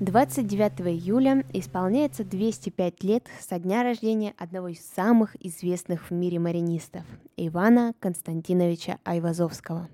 29 июля исполняется 205 лет со дня рождения одного из самых известных в мире маринистов – Ивана Константиновича Айвазовского.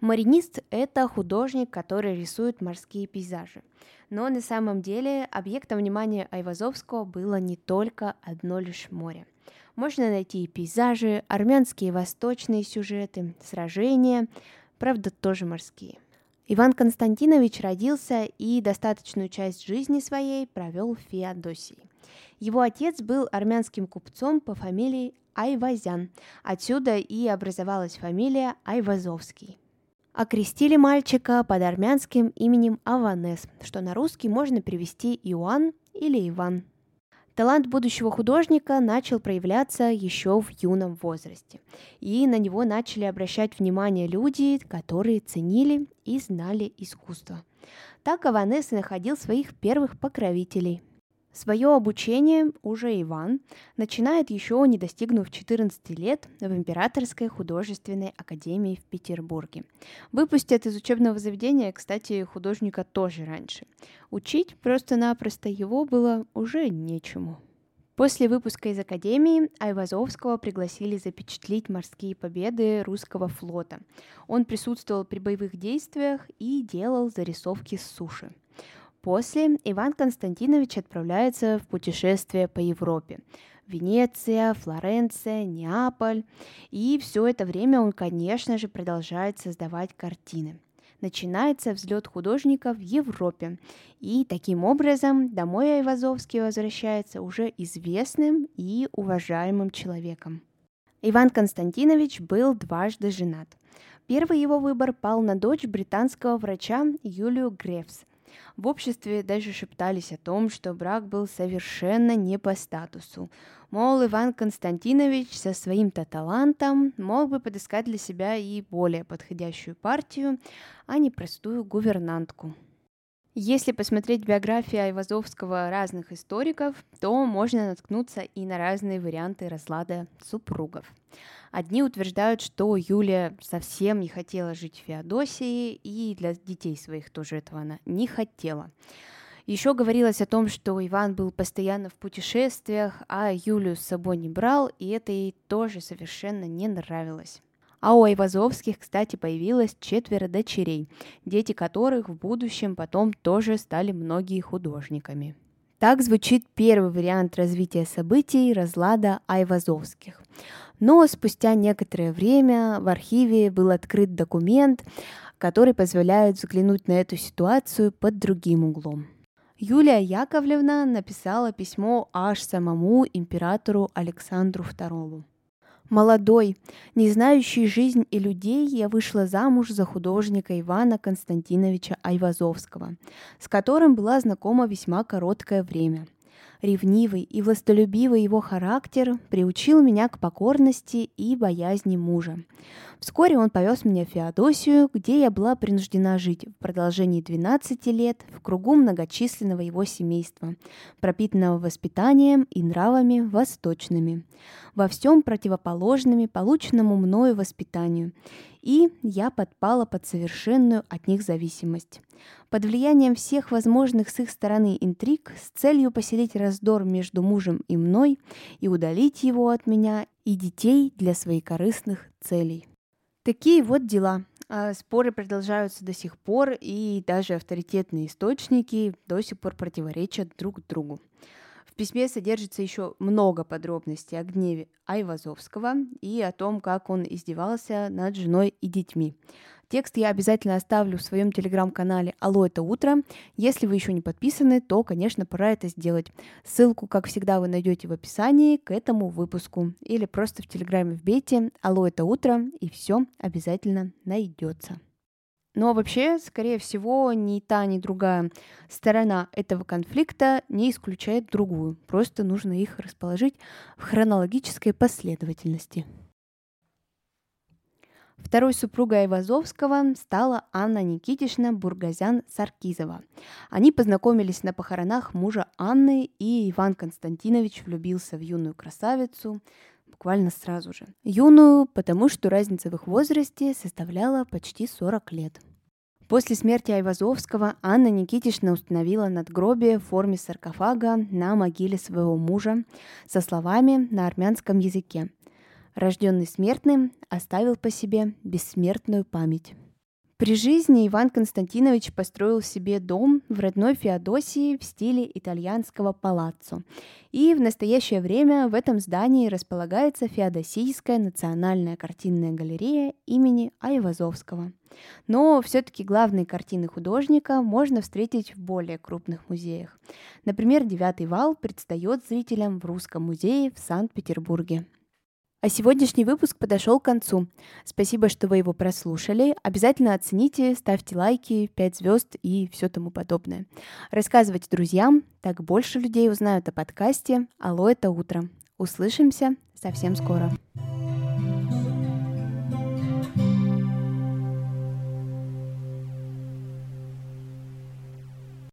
Маринист – это художник, который рисует морские пейзажи. Но на самом деле объектом внимания Айвазовского было не только одно лишь море. Можно найти и пейзажи, армянские восточные сюжеты, сражения, правда, тоже морские – Иван Константинович родился и достаточную часть жизни своей провел в Феодосии. Его отец был армянским купцом по фамилии Айвазян. Отсюда и образовалась фамилия Айвазовский. Окрестили мальчика под армянским именем Аванес, что на русский можно перевести Иоанн или Иван. Талант будущего художника начал проявляться еще в юном возрасте, и на него начали обращать внимание люди, которые ценили и знали искусство. Так Аванес находил своих первых покровителей – Свое обучение уже Иван начинает еще не достигнув 14 лет в Императорской художественной академии в Петербурге. Выпустят из учебного заведения, кстати, художника тоже раньше. Учить просто-напросто его было уже нечему. После выпуска из Академии Айвазовского пригласили запечатлеть морские победы русского флота. Он присутствовал при боевых действиях и делал зарисовки с суши. После Иван Константинович отправляется в путешествие по Европе. Венеция, Флоренция, Неаполь. И все это время он, конечно же, продолжает создавать картины. Начинается взлет художника в Европе. И таким образом домой Айвазовский возвращается уже известным и уважаемым человеком. Иван Константинович был дважды женат. Первый его выбор пал на дочь британского врача Юлию Грефс, в обществе даже шептались о том, что брак был совершенно не по статусу. Мол, Иван Константинович со своим-то талантом мог бы подыскать для себя и более подходящую партию, а не простую гувернантку. Если посмотреть биографии Айвазовского разных историков, то можно наткнуться и на разные варианты разлада супругов. Одни утверждают, что Юлия совсем не хотела жить в Феодосии, и для детей своих тоже этого она не хотела. Еще говорилось о том, что Иван был постоянно в путешествиях, а Юлию с собой не брал, и это ей тоже совершенно не нравилось. А у Айвазовских, кстати, появилось четверо дочерей, дети которых в будущем потом тоже стали многие художниками. Так звучит первый вариант развития событий разлада Айвазовских. Но спустя некоторое время в архиве был открыт документ, который позволяет взглянуть на эту ситуацию под другим углом. Юлия Яковлевна написала письмо аж самому императору Александру II. Молодой, не знающий жизнь и людей, я вышла замуж за художника Ивана Константиновича Айвазовского, с которым была знакома весьма короткое время – Ревнивый и властолюбивый его характер приучил меня к покорности и боязни мужа. Вскоре он повез меня в Феодосию, где я была принуждена жить в продолжении 12 лет в кругу многочисленного его семейства, пропитанного воспитанием и нравами восточными, во всем противоположными полученному мною воспитанию, и я подпала под совершенную от них зависимость. Под влиянием всех возможных с их стороны интриг с целью поселить раздор между мужем и мной и удалить его от меня и детей для своих корыстных целей. Такие вот дела. А, споры продолжаются до сих пор, и даже авторитетные источники до сих пор противоречат друг другу письме содержится еще много подробностей о гневе Айвазовского и о том, как он издевался над женой и детьми. Текст я обязательно оставлю в своем телеграм-канале «Алло, это утро». Если вы еще не подписаны, то, конечно, пора это сделать. Ссылку, как всегда, вы найдете в описании к этому выпуску. Или просто в телеграме вбейте «Алло, это утро» и все обязательно найдется. Но вообще, скорее всего, ни та, ни другая сторона этого конфликта не исключает другую. Просто нужно их расположить в хронологической последовательности. Второй супругой Айвазовского стала Анна Никитична Бургазян-Саркизова. Они познакомились на похоронах мужа Анны, и Иван Константинович влюбился в юную красавицу буквально сразу же. Юную, потому что разница в их возрасте составляла почти 40 лет. После смерти Айвазовского Анна Никитична установила надгробие в форме саркофага на могиле своего мужа со словами на армянском языке рожденный смертным, оставил по себе бессмертную память. При жизни Иван Константинович построил себе дом в родной Феодосии в стиле итальянского палаццо. И в настоящее время в этом здании располагается Феодосийская национальная картинная галерея имени Айвазовского. Но все-таки главные картины художника можно встретить в более крупных музеях. Например, «Девятый вал» предстает зрителям в Русском музее в Санкт-Петербурге. А сегодняшний выпуск подошел к концу. Спасибо, что вы его прослушали. Обязательно оцените, ставьте лайки, 5 звезд и все тому подобное. Рассказывайте друзьям, так больше людей узнают о подкасте «Алло, это утро». Услышимся совсем скоро.